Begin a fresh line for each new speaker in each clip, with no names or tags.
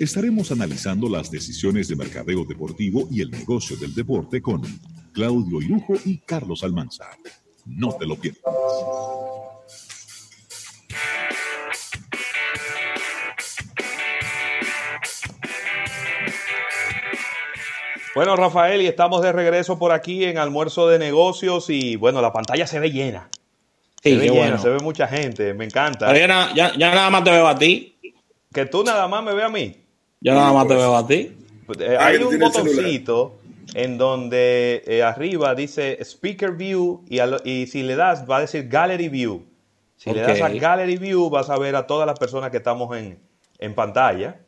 estaremos analizando las decisiones de mercadeo deportivo y el negocio del deporte con Claudio Irujo y Carlos Almanza. No te lo pierdas.
Bueno, Rafael, y estamos de regreso por aquí en Almuerzo de Negocios y bueno, la pantalla se ve llena. se ve llena, se ve mucha gente, me encanta.
Ya, nada más te veo a ti.
Que tú nada más me veas a mí.
Ya nada más te veo a ti.
Pues, eh, hay un botoncito en donde eh, arriba dice Speaker View y, si le das va a decir Gallery View. Si le das a Gallery View vas a ver a todas las personas que estamos en, en pantalla.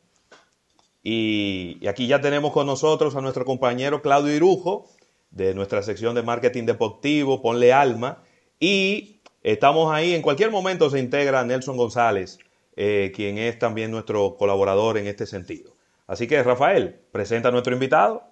Y, aquí ya tenemos con nosotros a nuestro compañero Claudio Irujo, de nuestra sección de marketing deportivo, Ponle Alma. Y estamos ahí, en cualquier momento se integra Nelson González, eh, quien es también nuestro colaborador en este sentido. Así que, Rafael, presenta a nuestro invitado.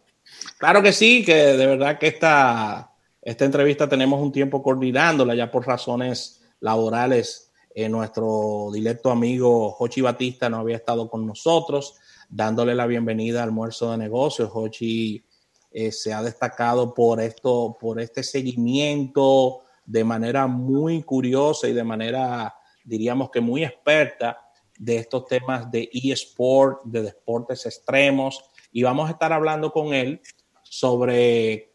Claro que sí, que de verdad que esta, esta entrevista tenemos un tiempo coordinándola ya por razones laborales. Eh, nuestro directo amigo Jochi Batista no había estado con nosotros dándole la bienvenida al almuerzo de negocios. Hochi eh, se ha destacado por esto, por este seguimiento de manera muy curiosa y de manera, diríamos que muy experta de estos temas de eSport, de deportes extremos. Y vamos a estar hablando con él sobre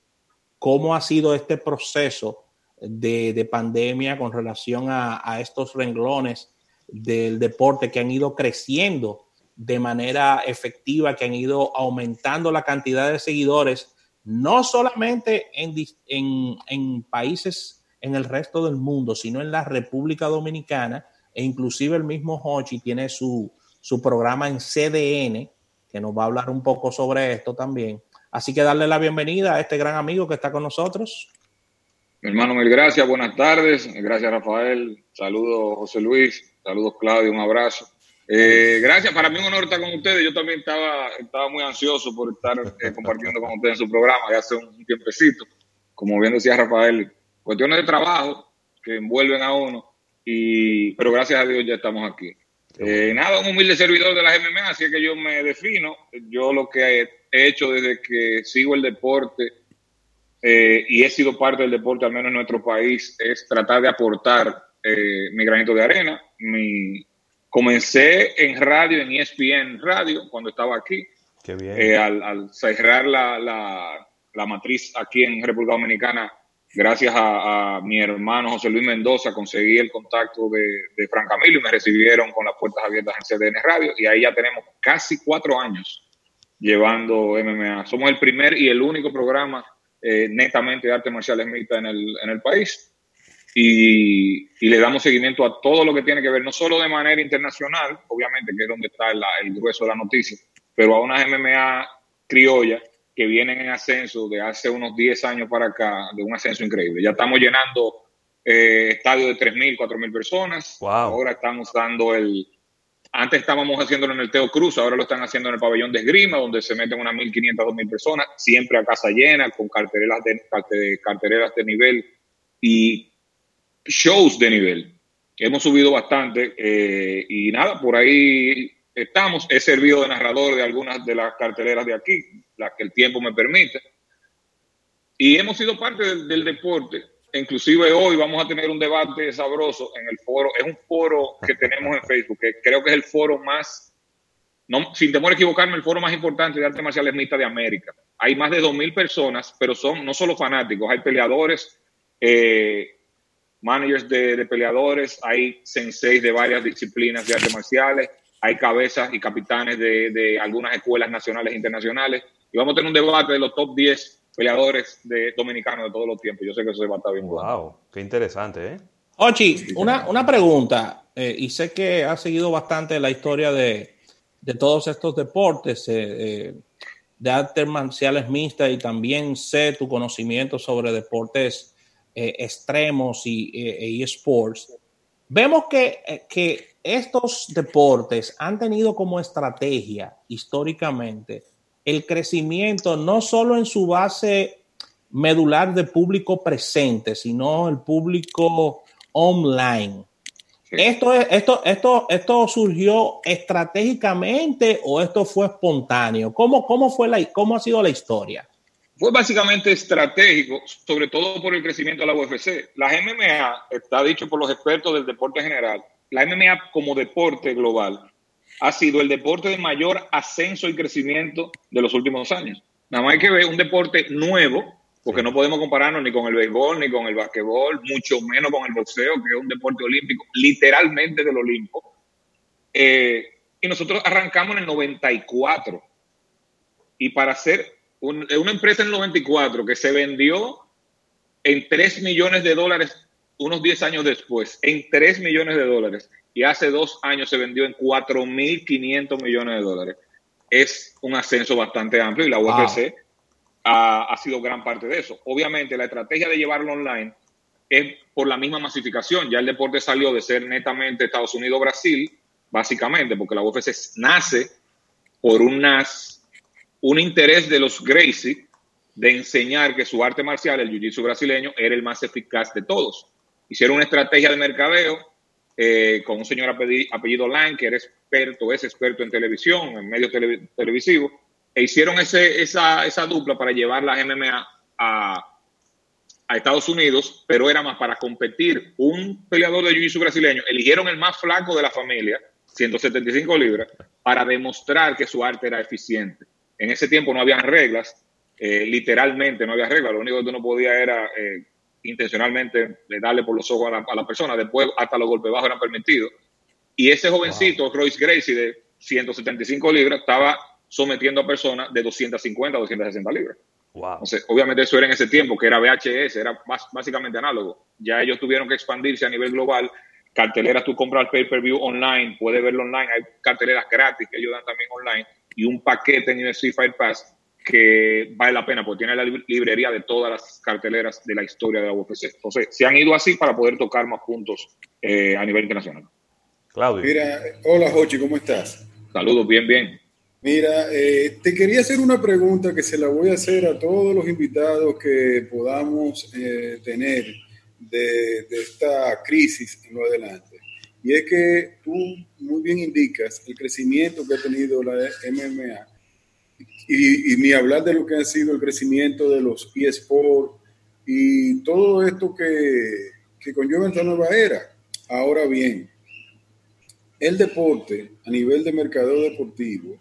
cómo ha sido este proceso de, pandemia con relación a estos renglones del deporte que han ido creciendo de manera efectiva, que han ido aumentando la cantidad de seguidores, no solamente en, países en el resto del mundo, sino en la República Dominicana, e inclusive el mismo Hochi tiene su, su programa en CDN, que nos va a hablar un poco sobre esto también. Así que darle la bienvenida a este gran amigo que está con nosotros.
hermano, mil gracias, buenas tardes. Gracias, Rafael. Saludos, José Luis. Saludos, Claudio. Un abrazo. Eh, gracias, para mí un honor estar con ustedes. Yo también estaba, estaba muy ansioso por estar eh, compartiendo con ustedes en su programa ya hace un, tiempecito. Como bien decía Rafael, cuestiones de trabajo que envuelven a uno, y, pero gracias a Dios ya estamos aquí. Eh, nada, un humilde servidor de las MMA, así que yo me defino. Yo lo que he hecho desde que sigo el deporte y he sido parte del deporte, al menos en nuestro país, es tratar de aportar mi granito de arena, mi, Comencé en radio, en ESPN Radio, cuando estaba aquí.
Qué bien.
Eh, al, cerrar la, la, matriz aquí en República Dominicana, gracias a, mi hermano José Luis Mendoza, conseguí el contacto de, de Fran Camilo y me recibieron con las puertas abiertas en CDN Radio. Y ahí ya tenemos casi cuatro años llevando MMA. Somos el primer y el único programa eh, netamente de artes marciales mixtas en el, en el país y, le damos seguimiento a todo lo que tiene que ver, no solo de manera internacional, obviamente, que es donde está el grueso de la noticia, pero a unas MMA criollas que vienen en ascenso de hace unos 10 años para acá, de un ascenso increíble. Ya estamos llenando eh, estadios de 3.000, 4.000 personas. Ahora estamos dando el... Antes estábamos haciéndolo en el Teo Cruz, ahora lo están haciendo en el pabellón de esgrima, donde se meten unas 1.500, 2.000 personas, siempre a casa llena, con cartereras de, de nivel y shows de nivel. Hemos subido bastante eh, y nada, por ahí estamos. He servido de narrador de algunas de las carteleras de aquí, las que el tiempo me permite. Y hemos sido parte del, deporte. Inclusive hoy vamos a tener un debate sabroso en el foro. Es un foro que tenemos en Facebook, que creo que es el foro más, no, sin temor a equivocarme, el foro más importante de artes marciales mixtas de América. Hay más de 2.000 personas, pero son no solo fanáticos, hay peleadores, eh, managers de, peleadores, hay senseis de varias disciplinas de artes marciales, hay cabezas y capitanes de, algunas escuelas nacionales e internacionales. Y vamos a tener un debate de los top 10 peleadores de, dominicanos de todos los tiempos. Yo sé que eso va a estar bien.
Wow, qué interesante, ¿eh?
Ochi, una, una pregunta, eh, y sé que has seguido bastante la historia de, todos estos deportes eh, eh, de artes marciales mixtas y también sé tu conocimiento sobre deportes eh, extremos y, eh, esports, vemos que, que estos deportes han tenido como estrategia históricamente el crecimiento no solo en su base medular de público presente, sino el público online. ¿Esto, es, esto, esto, ¿Esto surgió estratégicamente o esto fue espontáneo? ¿Cómo, cómo, fue la, cómo ha sido la historia?
Fue básicamente estratégico, sobre todo por el crecimiento de la UFC. La MMA, está dicho por los expertos del deporte general, la MMA como deporte global ha sido el deporte de mayor ascenso y crecimiento de los últimos años. Nada más hay que ver un deporte nuevo, porque no podemos compararnos ni con el béisbol, ni con el basquetbol, mucho menos con el boxeo, que es un deporte olímpico, literalmente del Olimpo. Eh, y nosotros arrancamos en el 94. Y para hacer una empresa en el 94 que se vendió en 3 millones de dólares unos 10 años después, en 3 millones de dólares, y hace dos años se vendió en 4.500 millones de dólares. Es un ascenso bastante amplio y la UFC ha, sido gran parte de eso. Obviamente, la estrategia de llevarlo online es por la misma masificación. Ya el deporte salió de ser netamente Estados Unidos-Brasil, básicamente, porque la UFC nace por unas, un interés de los Gracie de enseñar que su arte marcial, el jiu-jitsu brasileño, era el más eficaz de todos. Hicieron una estrategia de mercadeo eh, con un señor apellido, Lang, que era experto, es experto en televisión, en medios televisivos, e hicieron ese, esa, esa, dupla para llevar la MMA a, a, Estados Unidos, pero era más para competir. Un peleador de jiu-jitsu brasileño, eligieron el más flaco de la familia, 175 libras, para demostrar que su arte era eficiente. En ese tiempo no habían reglas, eh, literalmente no había reglas, lo único que tú no podías era eh, intencionalmente darle por los ojos a la, persona, después hasta los golpes bajos eran permitidos. Y ese jovencito, Royce Gracie, de 175 libras, estaba sometiendo a personas de 250 a 260 libras. obviamente eso era en ese tiempo, que era VHS, era básicamente análogo. Ya ellos tuvieron que expandirse a nivel global. Carteleras, tú compras el pay-per-view online, puedes verlo online, hay carteleras gratis que ellos dan también online, y un paquete en UFC Fight Pass que vale la pena porque tiene la librería de todas las carteleras de la historia de la UFC. Entonces, se han ido así para poder tocar más puntos eh, a nivel internacional.
Claudio. Mira, hola Jochi, ¿cómo estás?
Saludos, bien, bien.
Mira, eh, te quería hacer una pregunta que se la voy a hacer a todos los invitados que podamos eh, tener de, de, esta crisis en lo adelante. Y es que tú muy bien indicas el crecimiento que ha tenido la MMA y, ni hablar de lo que ha sido el crecimiento de los eSports y todo esto que, que conlleva esta nueva era. Ahora bien, el deporte a nivel de mercado deportivo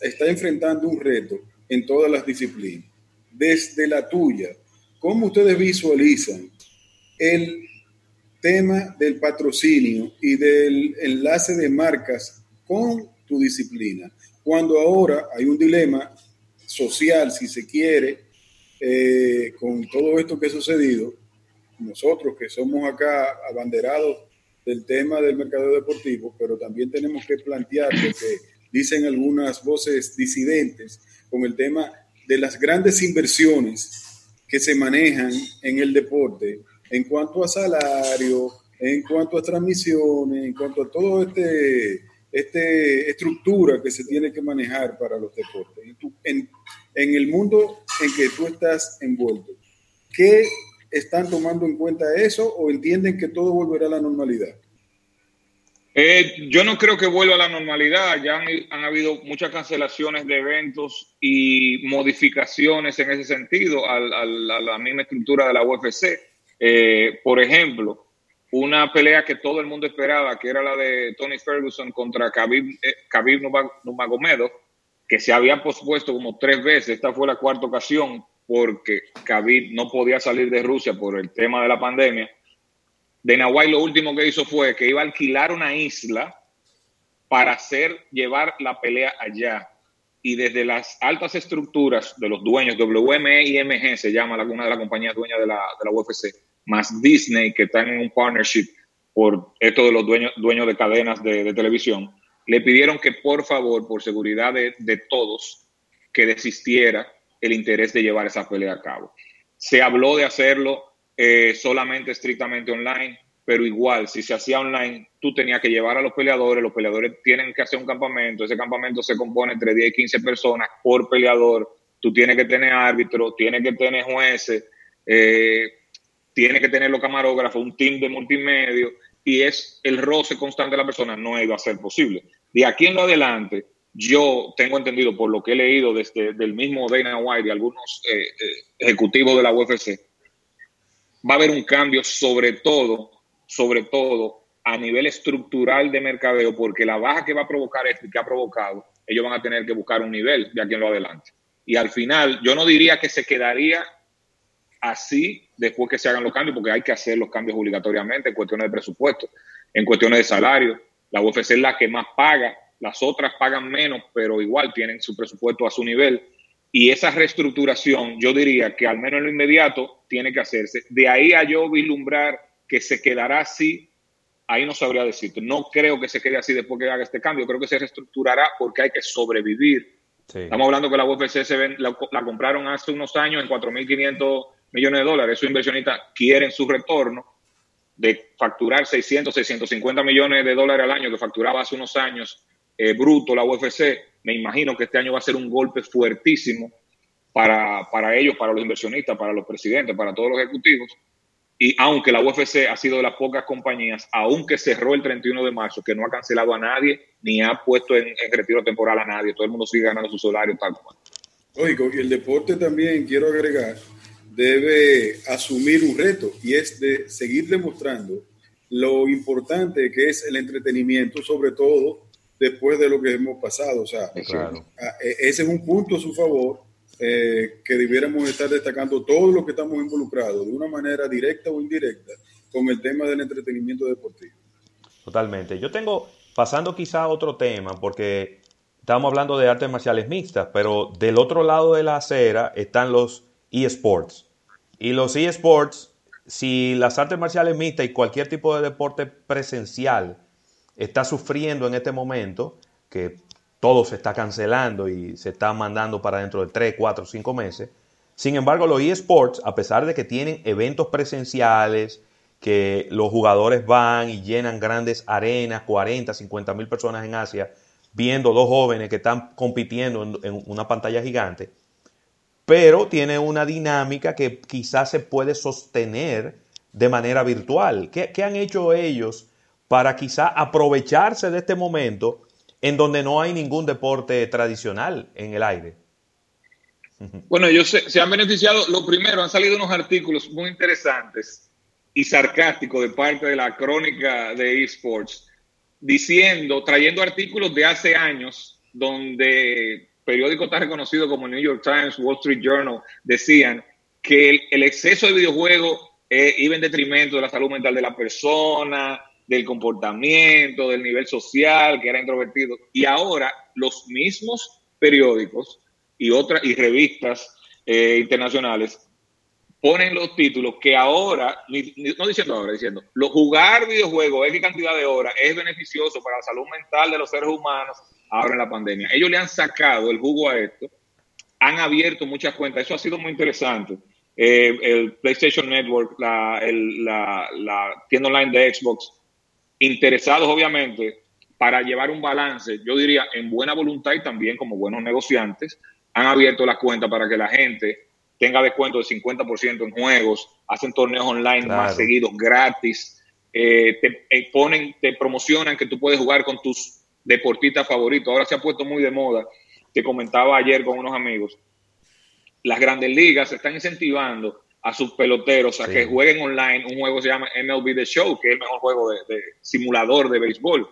está enfrentando un reto en todas las disciplinas. Desde la tuya, ¿cómo ustedes visualizan el tema del patrocinio y del enlace de marcas con tu disciplina? Cuando ahora hay un dilema social, si se quiere, eh, con todo esto que ha sucedido, nosotros que somos acá abanderados del tema del mercado deportivo, pero también tenemos que plantear lo que dicen algunas voces disidentes con el tema de las grandes inversiones que se manejan en el deporte en cuanto a salario, en cuanto a transmisiones, en cuanto a todo este esta estructura que se tiene que manejar para los deportes. En, en, el mundo en que tú estás envuelto, ¿qué están tomando en cuenta eso o entienden que todo volverá a la normalidad?
Eh, yo no creo que vuelva a la normalidad. Ya han, habido muchas cancelaciones de eventos y modificaciones en ese sentido a, la misma estructura de la UFC. Eh, por ejemplo, una pelea que todo el mundo esperaba, que era la de Tony Ferguson contra Khabib, eh, Khabib que se había pospuesto como tres veces. Esta fue la cuarta ocasión porque Khabib no podía salir de Rusia por el tema de la pandemia. Dana White lo último que hizo fue que iba a alquilar una isla para hacer llevar la pelea allá. Y desde las altas estructuras de los dueños, WME y MG se llama una de las compañías dueñas de la, de la UFC, más Disney, que están en un partnership por esto de los dueños, dueños de cadenas de, televisión, le pidieron que por favor, por seguridad de, todos, que desistiera el interés de llevar esa pelea a cabo. Se habló de hacerlo eh, solamente estrictamente online, pero igual, si se hacía online, tú tenías que llevar a los peleadores, los peleadores tienen que hacer un campamento, ese campamento se compone entre 10 y 15 personas por peleador, tú tienes que tener árbitro, tienes que tener jueces, eh, tiene que tener los camarógrafos, un team de multimedia. y es el roce constante de la persona, no iba a ser posible. De aquí en lo adelante, yo tengo entendido por lo que he leído desde del mismo Dana White y algunos eh, eh, ejecutivos de la UFC, va a haber un cambio sobre todo, sobre todo a nivel estructural de mercadeo, porque la baja que va a provocar esto y que ha provocado, ellos van a tener que buscar un nivel de aquí en lo adelante. Y al final, yo no diría que se quedaría así después que se hagan los cambios, porque hay que hacer los cambios obligatoriamente en cuestiones de presupuesto, en cuestiones de salario. La UFC es la que más paga, las otras pagan menos, pero igual tienen su presupuesto a su nivel. Y esa reestructuración, yo diría que al menos en lo inmediato tiene que hacerse. De ahí a yo vislumbrar que se quedará así, ahí no sabría decirte. No creo que se quede así después que haga este cambio. Creo que se reestructurará porque hay que sobrevivir. Estamos hablando que la UFC se ven, la, la, compraron hace unos años en 4.500 millones de dólares. Esos inversionistas quieren su retorno de facturar 600, 650 millones de dólares al año que facturaba hace unos años eh, bruto la UFC. Me imagino que este año va a ser un golpe fuertísimo para, para ellos, para los inversionistas, para los presidentes, para todos los ejecutivos. Y aunque la UFC ha sido de las pocas compañías, aunque cerró el 31 de marzo, que no ha cancelado a nadie ni ha puesto en, en retiro temporal a nadie, todo el mundo sigue ganando su salario tal cual.
Oigo, y el deporte también, quiero agregar, debe asumir un reto y es de seguir demostrando lo importante que es el entretenimiento, sobre todo después de lo que hemos pasado. O sea, e, ese es un punto a su favor eh, que debiéramos estar destacando todos los que estamos involucrados de una manera directa o indirecta con el tema del entretenimiento deportivo.
Totalmente. Yo tengo, pasando quizá a otro tema, porque estamos hablando de artes marciales mixtas, pero del otro lado de la acera están los eSports. Y los eSports, si las artes marciales mixtas y cualquier tipo de deporte presencial está sufriendo en este momento, que todo se está cancelando y se está mandando para dentro de 3, 4, 5 meses, sin embargo los eSports, a pesar de que tienen eventos presenciales, que los jugadores van y llenan grandes arenas, 40, 50 mil personas en Asia, viendo dos jóvenes que están compitiendo en, en una pantalla gigante, pero tiene una dinámica que quizás se puede sostener de manera virtual. ¿Qué, han hecho ellos para quizás aprovecharse de este momento en donde no hay ningún deporte tradicional en el aire?
Bueno, ellos se, han beneficiado. Lo primero, han salido unos artículos muy interesantes y sarcásticos de parte de la crónica de esports, diciendo, trayendo artículos de hace años donde periódico tan reconocido como New York Times, Wall Street Journal, decían que el, exceso de videojuegos eh, iba en detrimento de la salud mental de la persona, del comportamiento, del nivel social, que era introvertido. Y ahora los mismos periódicos y otras y revistas eh, internacionales ponen los títulos que ahora, no diciendo ahora, diciendo, lo, jugar videojuegos, X cantidad de horas, es beneficioso para la salud mental de los seres humanos ahora en la pandemia. Ellos le han sacado el jugo a esto, han abierto muchas cuentas, eso ha sido muy interesante. Eh, el PlayStation Network, la, la, tienda online de Xbox, interesados obviamente para llevar un balance, yo diría en buena voluntad y también como buenos negociantes, han abierto las cuentas para que la gente tenga descuento de 50% en juegos, hacen torneos online más seguidos gratis, eh, te eh, ponen, te promocionan que tú puedes jugar con tus deportista favorito. Ahora se ha puesto muy de moda, que comentaba ayer con unos amigos. Las grandes ligas están incentivando a sus peloteros a que jueguen online un juego que se llama MLB The Show, que es el mejor juego de, simulador de béisbol.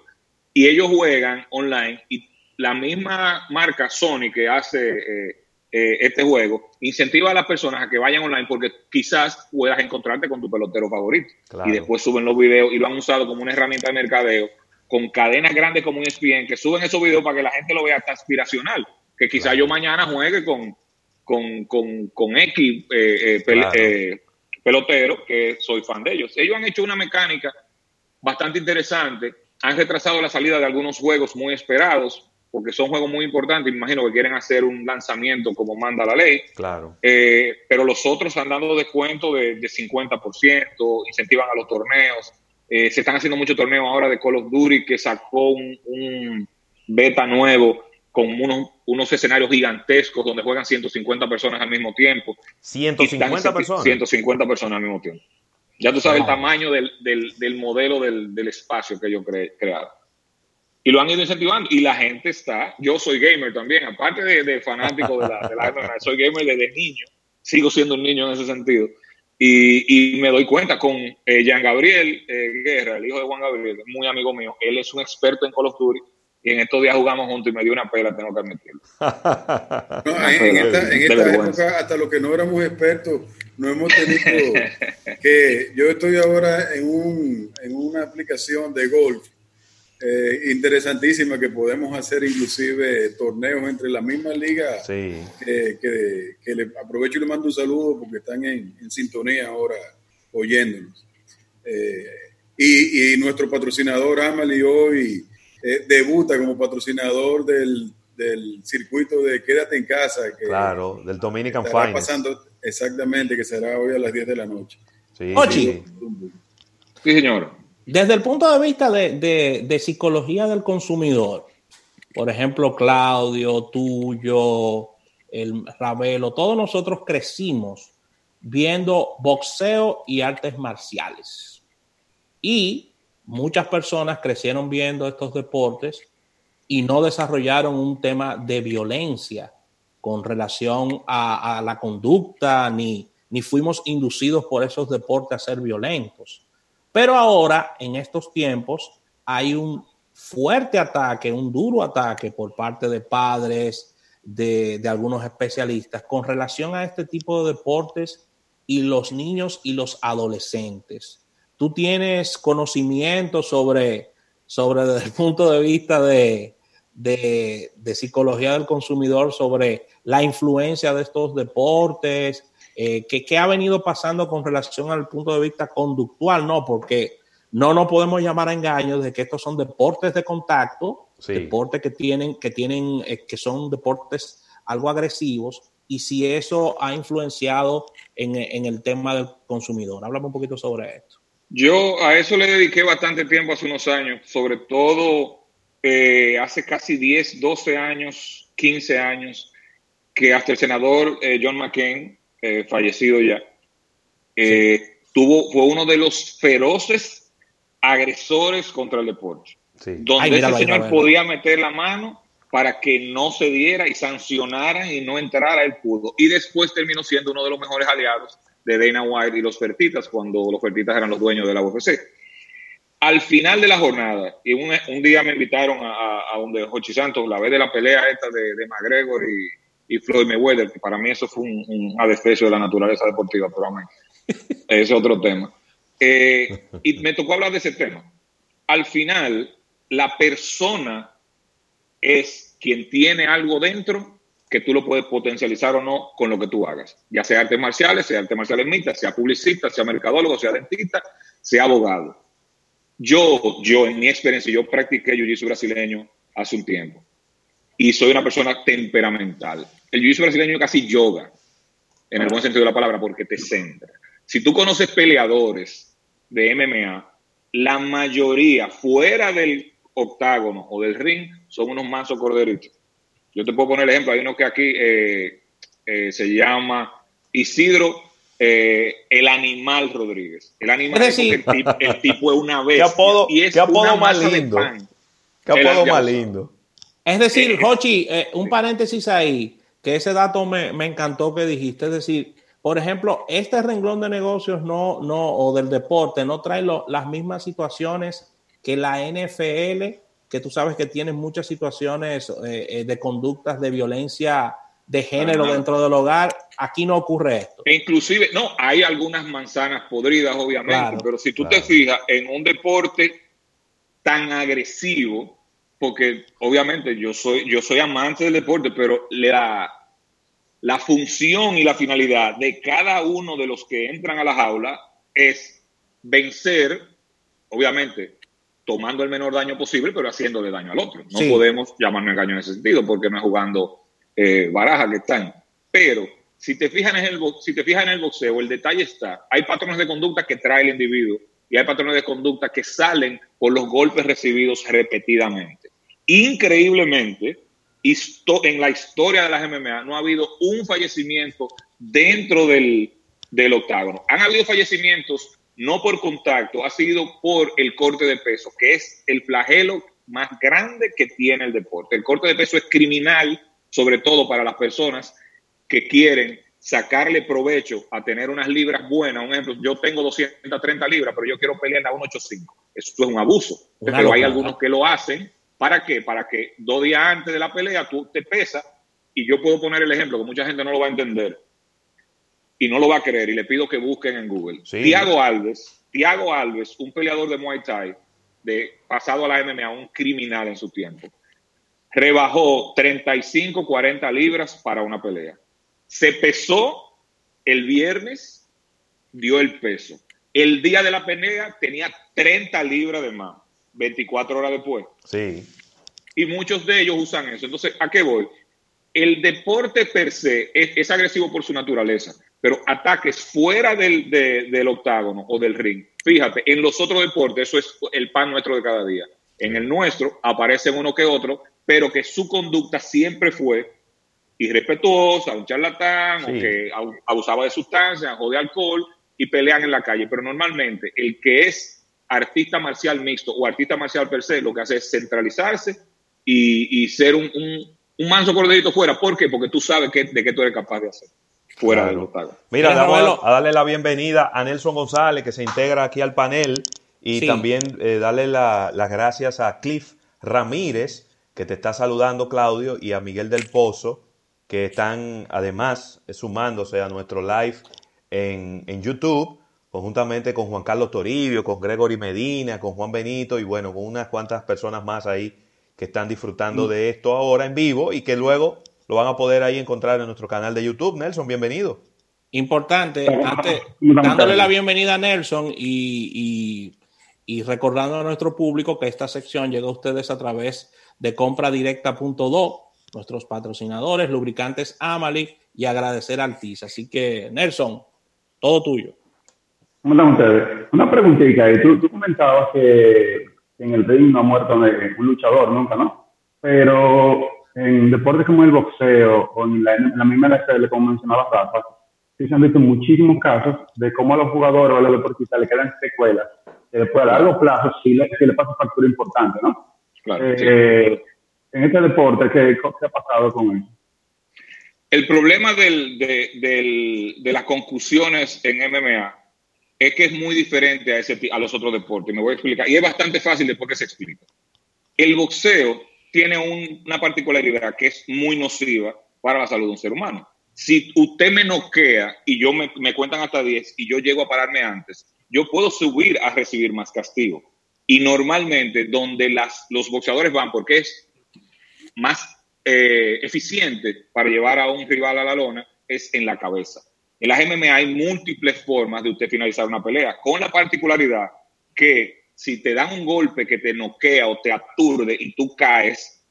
Y ellos juegan online y la misma marca Sony que hace eh, eh, este juego incentiva a las personas a que vayan online porque quizás puedas encontrarte con tu pelotero favorito. Y después suben los videos y lo han usado como una herramienta de mercadeo con cadenas grandes como ESPN que suben esos videos para que la gente lo vea hasta aspiracional. Que quizá yo mañana juegue con, con, con, con X eh, eh, eh, pelotero, que soy fan de ellos. Ellos han hecho una mecánica bastante interesante. Han retrasado la salida de algunos juegos muy esperados, porque son juegos muy importantes. Imagino que quieren hacer un lanzamiento como manda la ley.
Claro.
pero los otros han dado descuento de, de 50%, incentivan a los torneos. Eh, se están haciendo muchos torneos ahora de Call of Duty que sacó un, beta nuevo con unos, unos, escenarios gigantescos donde juegan 150 personas al mismo tiempo.
150 personas.
150 personas al mismo tiempo. Ya tú sabes el tamaño del, del, modelo del, del, espacio que yo cre, creado. Y lo han ido incentivando. Y la gente está. Yo soy gamer también, aparte de, fanático de la, de la soy gamer desde niño. Sigo siendo un niño en ese sentido. Y, y me doy cuenta con eh, Jean Gabriel eh, Guerra, el hijo de Juan Gabriel, muy amigo mío. Él es un experto en Call of Duty y en estos días jugamos juntos y me dio una pela, tengo que admitirlo.
en, esta, en esta época, hasta los que no éramos expertos, no hemos tenido que yo estoy ahora en, un, en una aplicación de golf eh, interesantísima que podemos hacer inclusive torneos entre la misma liga sí. que, que, le aprovecho y le mando un saludo porque están en, en sintonía ahora oyéndonos. Eh, y, y, nuestro patrocinador Amalie hoy eh, debuta como patrocinador del, del, circuito de Quédate en casa. Que
claro, del Dominican
Finals. pasando exactamente, que será hoy a las 10 de la noche.
Sí, Ochi.
Sí, señor.
Desde el punto de vista de, de, psicología del consumidor, por ejemplo, Claudio, tuyo, el Ravelo, todos nosotros crecimos viendo boxeo y artes marciales. Y muchas personas crecieron viendo estos deportes y no desarrollaron un tema de violencia con relación a, la conducta, ni, ni fuimos inducidos por esos deportes a ser violentos. Pero ahora, en estos tiempos, hay un fuerte ataque, un duro ataque por parte de padres, de, algunos especialistas con relación a este tipo de deportes y los niños y los adolescentes. Tú tienes conocimiento sobre, sobre desde el punto de vista de, de, psicología del consumidor, sobre la influencia de estos deportes, eh, ¿qué, ha venido pasando con relación al punto de vista conductual, no, porque no nos podemos llamar a engaños de que estos son deportes de contacto, deportes que tienen, que tienen, eh, que son deportes algo agresivos, y si eso ha influenciado en, en el tema del consumidor. Háblame un poquito sobre esto.
Yo a eso le dediqué bastante tiempo hace unos años, sobre todo eh, hace casi 10, 12 años, 15 años, que hasta el senador eh, John McCain, eh, fallecido ya, tuvo, fue uno de los feroces agresores contra el deporte. Donde ese señor podía meter la mano para que no se diera y sancionaran y no entrara el pudo. Y después terminó siendo uno de los mejores aliados de Dana White y los Fertitas cuando los Fertitas eran los dueños de la UFC. Al final de la jornada, y un, un día me invitaron a, a, donde Jochi Santos, la vez de la pelea esta de, de McGregor y, y, Floyd Mayweather, que para mí eso fue un, un adefesio de la naturaleza deportiva, pero a es otro tema. Eh, y me tocó hablar de ese tema. Al final, la persona es quien tiene algo dentro que tú lo puedes potencializar o no con lo que tú hagas, ya sea artes marciales, sea artes marciales mixtas, sea publicista, sea mercadólogo, sea dentista, sea abogado. Yo, yo en mi experiencia, yo practiqué jiu-jitsu brasileño hace un tiempo y soy una persona temperamental. El jiu-jitsu brasileño es casi yoga, en el buen sentido de la palabra, porque te centra. Si tú conoces peleadores de MMA, la mayoría fuera del octágono o del ring son unos mansos corderitos yo te puedo poner el ejemplo, hay uno que aquí eh, eh, se llama Isidro eh, el animal Rodríguez. El animal
es decir,
el, tipo, es una vez.
¿Qué apodo, y es ¿qué apodo más lindo? ¿Qué apodo más lindo?
Es decir, Jochi, un paréntesis ahí, que ese dato me, me, encantó que dijiste. Es decir, por ejemplo, este renglón de negocios no, no, o del deporte no trae lo, las mismas situaciones que la NFL que tú sabes que tienen muchas situaciones eh, eh, de conductas de violencia de género dentro del hogar, aquí no ocurre esto.
E inclusive, no, hay algunas manzanas podridas, obviamente, pero si tú te fijas en un deporte tan agresivo, porque obviamente yo soy, yo soy amante del deporte, pero la, la función y la finalidad de cada uno de los que entran a la jaula es vencer, obviamente, tomando el menor daño posible, pero haciéndole daño al otro. No podemos llamarme engaño en ese sentido, porque no es jugando eh, baraja que están. Pero si te, fijas en el, si te fijas en el boxeo, el detalle está, hay patrones de conducta que trae el individuo y hay patrones de conducta que salen por los golpes recibidos repetidamente. Increíblemente, en la historia de las MMA no ha habido un fallecimiento dentro del, del octágono. Han habido fallecimientos no por contacto, ha sido por el corte de peso, que es el flagelo más grande que tiene el deporte. El corte de peso es criminal, sobre todo para las personas que quieren sacarle provecho a tener unas libras buenas. Un ejemplo, yo tengo 230 libras, pero yo quiero pelear a 185. Eso es un abuso. pero hay algunos que lo hacen. ¿Para qué? Para que dos días antes de la pelea tú te pesas y yo puedo poner el ejemplo que mucha gente no lo va a entender y no lo va a creer y le pido que busquen en Google. Tiago Alves, Tiago Alves, un peleador de Muay Thai, de pasado a la MMA, un criminal en su tiempo, rebajó 35, 40 libras para una pelea. Se pesó el viernes, dio el peso. El día de la pelea tenía 30 libras de más, 24 horas después.
Sí.
Y muchos de ellos usan eso. Entonces, ¿a qué voy? El deporte per se es agresivo por su naturaleza pero ataques fuera del, del, octágono o del ring. Fíjate, en los otros deportes eso es el pan nuestro de cada día. En el nuestro aparecen uno que otro, pero que su conducta siempre fue irrespetuosa, un charlatán, o que abusaba de sustancias o de alcohol y pelean en la calle. Pero normalmente el que es artista marcial mixto o artista marcial per se, lo que hace es centralizarse y, ser un, un, manso corderito fuera. ¿Por qué? Porque tú sabes que, de qué tú eres capaz de hacer fuera del octágono.
Mira, vamos a, darle la bienvenida a Nelson González, que se integra aquí al panel, y también eh, darle las gracias a Cliff Ramírez, que te está saludando, Claudio, y a Miguel del Pozo, que están además sumándose a nuestro live en, en YouTube, conjuntamente con Juan Carlos Toribio, con Gregory Medina, con Juan Benito, y bueno, con unas cuantas personas más ahí que están disfrutando mm. de esto ahora en vivo y que luego lo van a poder ahí encontrar en nuestro canal de YouTube. Nelson, bienvenido.
Importante, dándole la bienvenida a Nelson y, recordando a nuestro público que esta sección llega a ustedes a través de compradirecta.do, nuestros patrocinadores, lubricantes Amali y agradecer a Altiz. Así que, Nelson, todo tuyo.
¿Cómo están ustedes? Una preguntita. Tú, tú comentabas que en el ring no ha muerto un luchador nunca, ¿no? Pero en deportes como el boxeo o en la, en la misma NFL, como mencionaba Rafa, sí se han visto muchísimos casos de cómo a los jugadores o a los deportistas le quedan secuelas que después a largo plazo sí le, sí le pasa factura importante, ¿no? Claro, eh, En este deporte, ¿qué, ¿qué, ha pasado con eso?
El problema del, de, del, de las concusiones en MMA es que es muy diferente a, ese, a los otros deportes. Me voy a explicar. Y es bastante fácil después que se explica. El boxeo tiene una particularidad que es muy nociva para la salud de un ser humano. Si usted me noquea y yo me, cuentan hasta 10 y yo llego a pararme antes, yo puedo subir a recibir más castigo. Y normalmente donde los boxeadores van, porque es más eh, eficiente para llevar a un rival a la lona, es en la cabeza. En las MMA hay múltiples formas de usted finalizar una pelea, con la particularidad que si te dan un golpe que te noquea o te aturde y tú caes,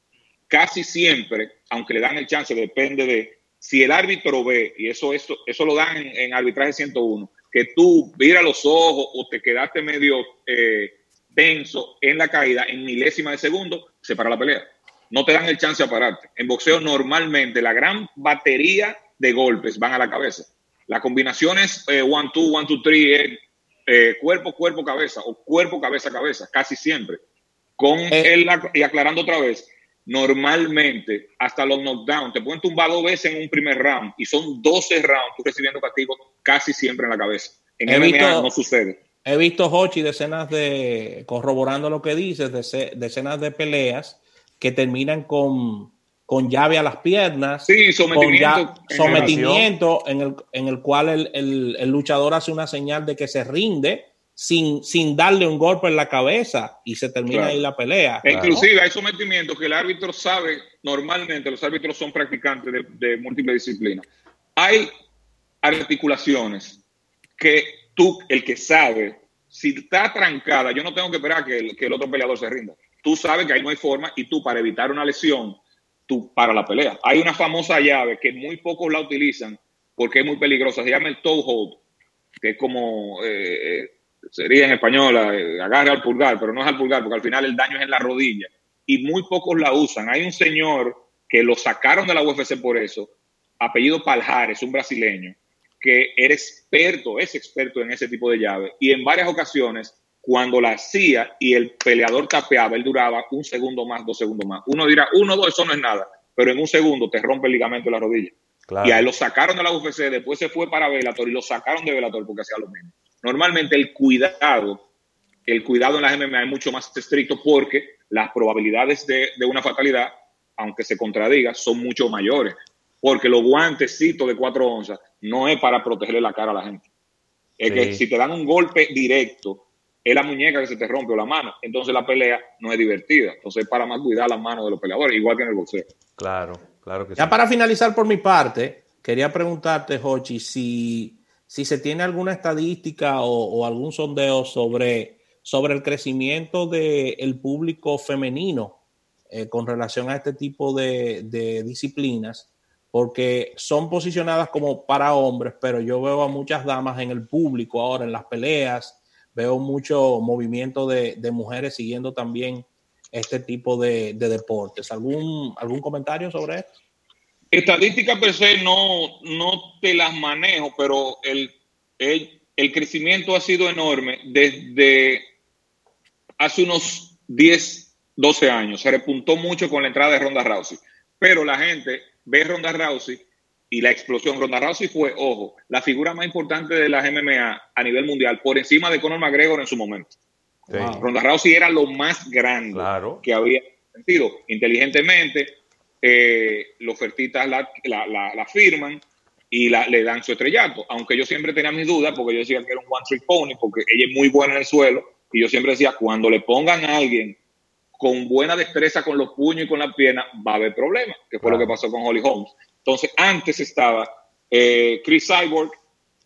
casi siempre, aunque le dan el chance, depende de si el árbitro ve, y eso, eso, eso lo dan en, arbitraje 101, que tú vira los ojos o te quedaste medio eh, en la caída, en milésima de segundo, se para la pelea. No te dan el chance a pararte. En boxeo normalmente la gran batería de golpes van a la cabeza. La combinación es eh, one, two, one, two, three, eh, cuerpo, cuerpo, cabeza o cuerpo, cabeza, cabeza, casi siempre. Con eh. y aclarando otra vez, normalmente hasta los knockdowns te pueden tumbar dos veces en un primer round y son 12 rounds tú recibiendo castigo casi siempre en la cabeza. En he MMA no sucede.
He visto, Hochi, decenas de, corroborando lo que dices, decenas de peleas que terminan con con llave a las piernas,
sí, sometimiento,
sometimiento en el, en el cual el, el, luchador hace una señal de que se rinde sin, sin darle un golpe en la cabeza y se termina ahí la pelea.
E inclusive hay sometimientos que el árbitro sabe, normalmente los árbitros son practicantes de, de múltiples disciplinas. Hay articulaciones que tú, el que sabe, si está trancada, yo no tengo que esperar que el, que el otro peleador se rinda. Tú sabes que ahí no hay forma y tú para evitar una lesión tú para la pelea. Hay una famosa llave que muy pocos la utilizan porque es muy peligrosa, se llama el toe hold, que es como, eh, eh, sería en español, eh, agarre al pulgar, pero no es al pulgar, porque al final el daño es en la rodilla, y muy pocos la usan. Hay un señor que lo sacaron de la UFC por eso, apellido Paljares, un brasileño, que era experto, es experto en ese tipo de llaves. Y en varias ocasiones, cuando la hacía y el peleador tapeaba, él duraba un segundo más, dos segundos más. Uno dirá, uno, dos, eso no es nada, pero en un segundo te rompe el ligamento de la rodilla. Y ahí lo sacaron de la UFC, después se fue para Velator y lo sacaron de Velator porque hacía lo mismo. Normalmente el cuidado, el cuidado en la MMA es mucho más estricto porque las probabilidades de, de una fatalidad, aunque se contradiga, son mucho mayores. Porque los guantecitos de cuatro onzas no es para protegerle la cara a la gente. Es que si te dan un golpe directo, es la muñeca que se te rompe o la mano. Entonces la pelea no es divertida. Entonces es para más cuidar las manos de los peleadores, igual que en el boxeo.
Claro. Claro que
ya para finalizar por mi parte, quería preguntarte, Jochi, si, si se tiene alguna estadística o, algún sondeo sobre, sobre el crecimiento del público femenino eh, con relación a este tipo de, disciplinas, porque son posicionadas como para hombres, pero yo veo a muchas damas en el público ahora, en las peleas, veo mucho movimiento de, de mujeres siguiendo también este tipo de, deportes. ¿Algún, ¿Algún comentario sobre esto?
Estadísticas per se no, no te las manejo, pero el, el, crecimiento ha sido enorme desde hace unos 10, 12 años. Se repuntó mucho con la entrada de Ronda Rousey. Pero la gente ve Ronda Rousey y la explosión. Ronda Rousey fue, ojo, la figura más importante de las MMA a nivel mundial, por encima de Conor McGregor en su momento. Ronda Rousey era lo más grande que había sentido. Inteligentemente, eh, los fertitas la, la, firman y le dan su estrellato. Aunque yo siempre tenía mis dudas, porque yo decía que era un one trick pony, porque ella es muy buena en el suelo. Y yo siempre decía, cuando le pongan a alguien con buena destreza con los puños y con las piernas, va a haber problemas, que fue lo que pasó con Holly Holmes. Entonces, antes estaba eh, Chris Cyborg,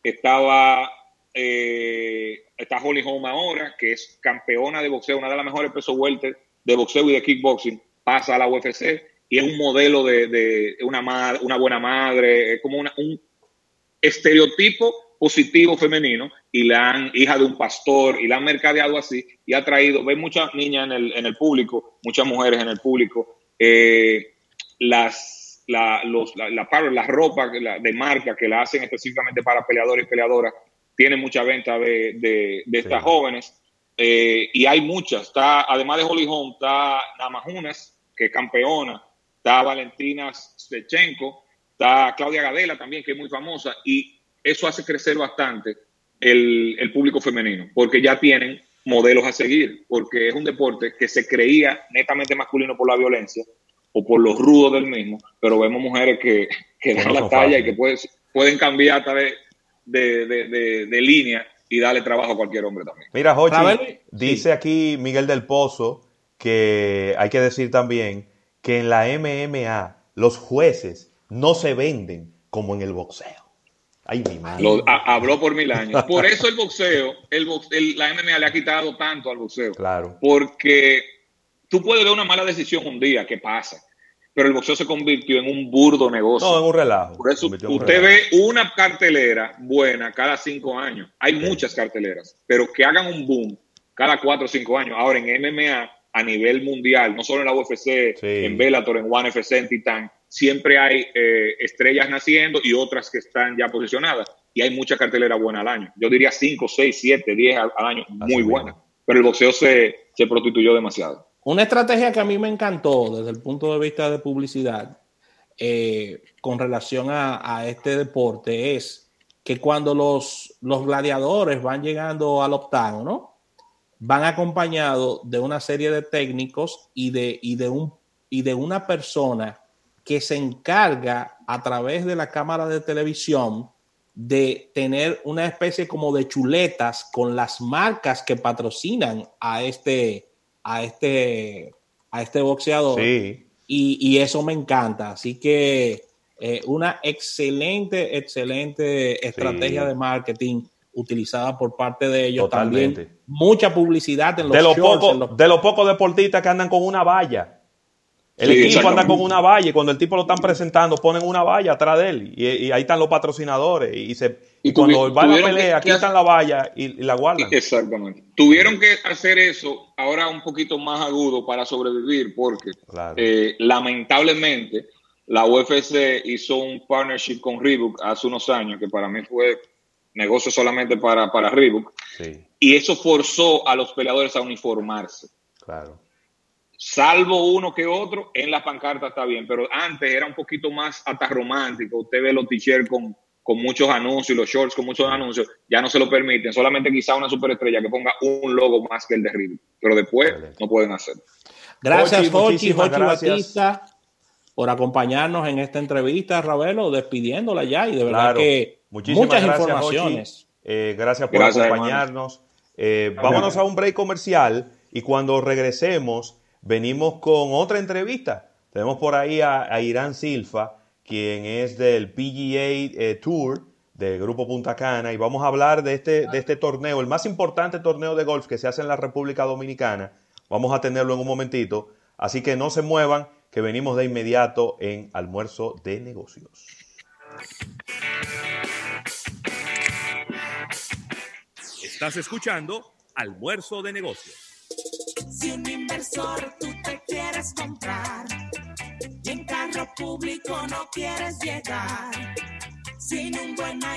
estaba eh, está Holly Holm ahora, que es campeona de boxeo, una de las mejores peso welter de boxeo y de kickboxing, pasa a la UFC y es un modelo de, una, madre, una buena madre, es como un estereotipo positivo femenino y la han, hija de un pastor, y la han mercadeado así y ha traído, ve muchas niñas en el, en el público, muchas mujeres en el público, eh, las, la, los, la, la, ropa de marca que la hacen específicamente para peleadores y peleadoras tiene mucha venta de, estas jóvenes. Eh, y hay muchas. Está, además de Holly Holm, está Namajunas, que es campeona. Está Valentina Stechenko. Está Claudia Gadela también, que es muy famosa. Y eso hace crecer bastante el, el público femenino, porque ya tienen modelos a seguir, porque es un deporte que se creía netamente masculino por la violencia o por los rudos del mismo, pero vemos mujeres que, que dan la talla y que pueden cambiar a vez de, línea y darle trabajo a cualquier hombre también.
Mira, Jochi, dice aquí Miguel del Pozo que hay que decir también que en la MMA los jueces no se venden como en el boxeo. Ay, mi madre.
habló por mil años. Por eso el boxeo, el, la MMA le ha quitado tanto al boxeo.
Claro.
Porque tú puedes ver una mala decisión un día, ¿qué pasa? pero el boxeo se convirtió en un burdo negocio.
No, en un relajo.
Por eso usted ve una cartelera buena cada cinco años. Hay muchas carteleras, pero que hagan un boom cada cuatro o cinco años. Ahora en MMA a nivel mundial, no solo en la UFC, en Bellator, en One FC, en Titan, siempre hay eh, estrellas naciendo y otras que están ya posicionadas. Y hay mucha cartelera buena al año. Yo diría cinco, seis, siete, diez al, año, muy buena. Pero el boxeo se, se prostituyó demasiado.
Una estrategia que a mí me encantó desde el punto de vista de publicidad eh, con relación a, este deporte es que cuando los, los gladiadores van llegando al octágono, van acompañados de una serie de técnicos y de, y de, un, y de una persona que se encarga a través de la cámara de televisión de tener una especie como de chuletas con las marcas que patrocinan a este, a este, a este boxeador. Y, eso me encanta. Así que eh, una excelente, excelente estrategia de marketing utilizada por parte de ellos. También mucha publicidad en los
de los pocos De los pocos deportistas que andan con una valla. El equipo anda con una valla y cuando el tipo lo están presentando ponen una valla atrás de él y, ahí están los patrocinadores y, se, y cuando va a la pelea quitan la valla y, la guardan.
Exactamente. Tuvieron que hacer eso ahora un poquito más agudo para sobrevivir porque eh, lamentablemente la UFC hizo un partnership con Reebok hace unos años, que para mí fue negocio solamente para, para Reebok, y eso forzó a los peleadores a uniformarse.
Claro.
Salvo uno que otro, en la pancarta está bien, pero antes era un poquito más hasta romántico. Usted ve los t-shirts con, con muchos anuncios, los shorts con muchos anuncios, ya no se lo permiten. Solamente quizá una superestrella que ponga un logo más que el de Reebok, pero después no pueden hacerlo.
Gracias, Jochi, Jochi Batista, por acompañarnos en esta entrevista, Ravelo, despidiéndola ya y de verdad que muchas informaciones.
Eh, gracias por acompañarnos. Eh, vámonos a un break comercial y cuando regresemos venimos con otra entrevista. Tenemos por ahí a, Irán Silfa, quien es del PGA eh, Tour del Grupo Punta Cana y vamos a hablar de este, de este torneo, el más importante torneo de golf que se hace en la República Dominicana Vamos a tenerlo en un momentito. Así que no se muevan, que venimos de inmediato en almuerzo de negocios.
Estás escuchando almuerzo de negocios.
Si un inversor tú te quieres comprar y en carro público no quieres llegar, sin un buen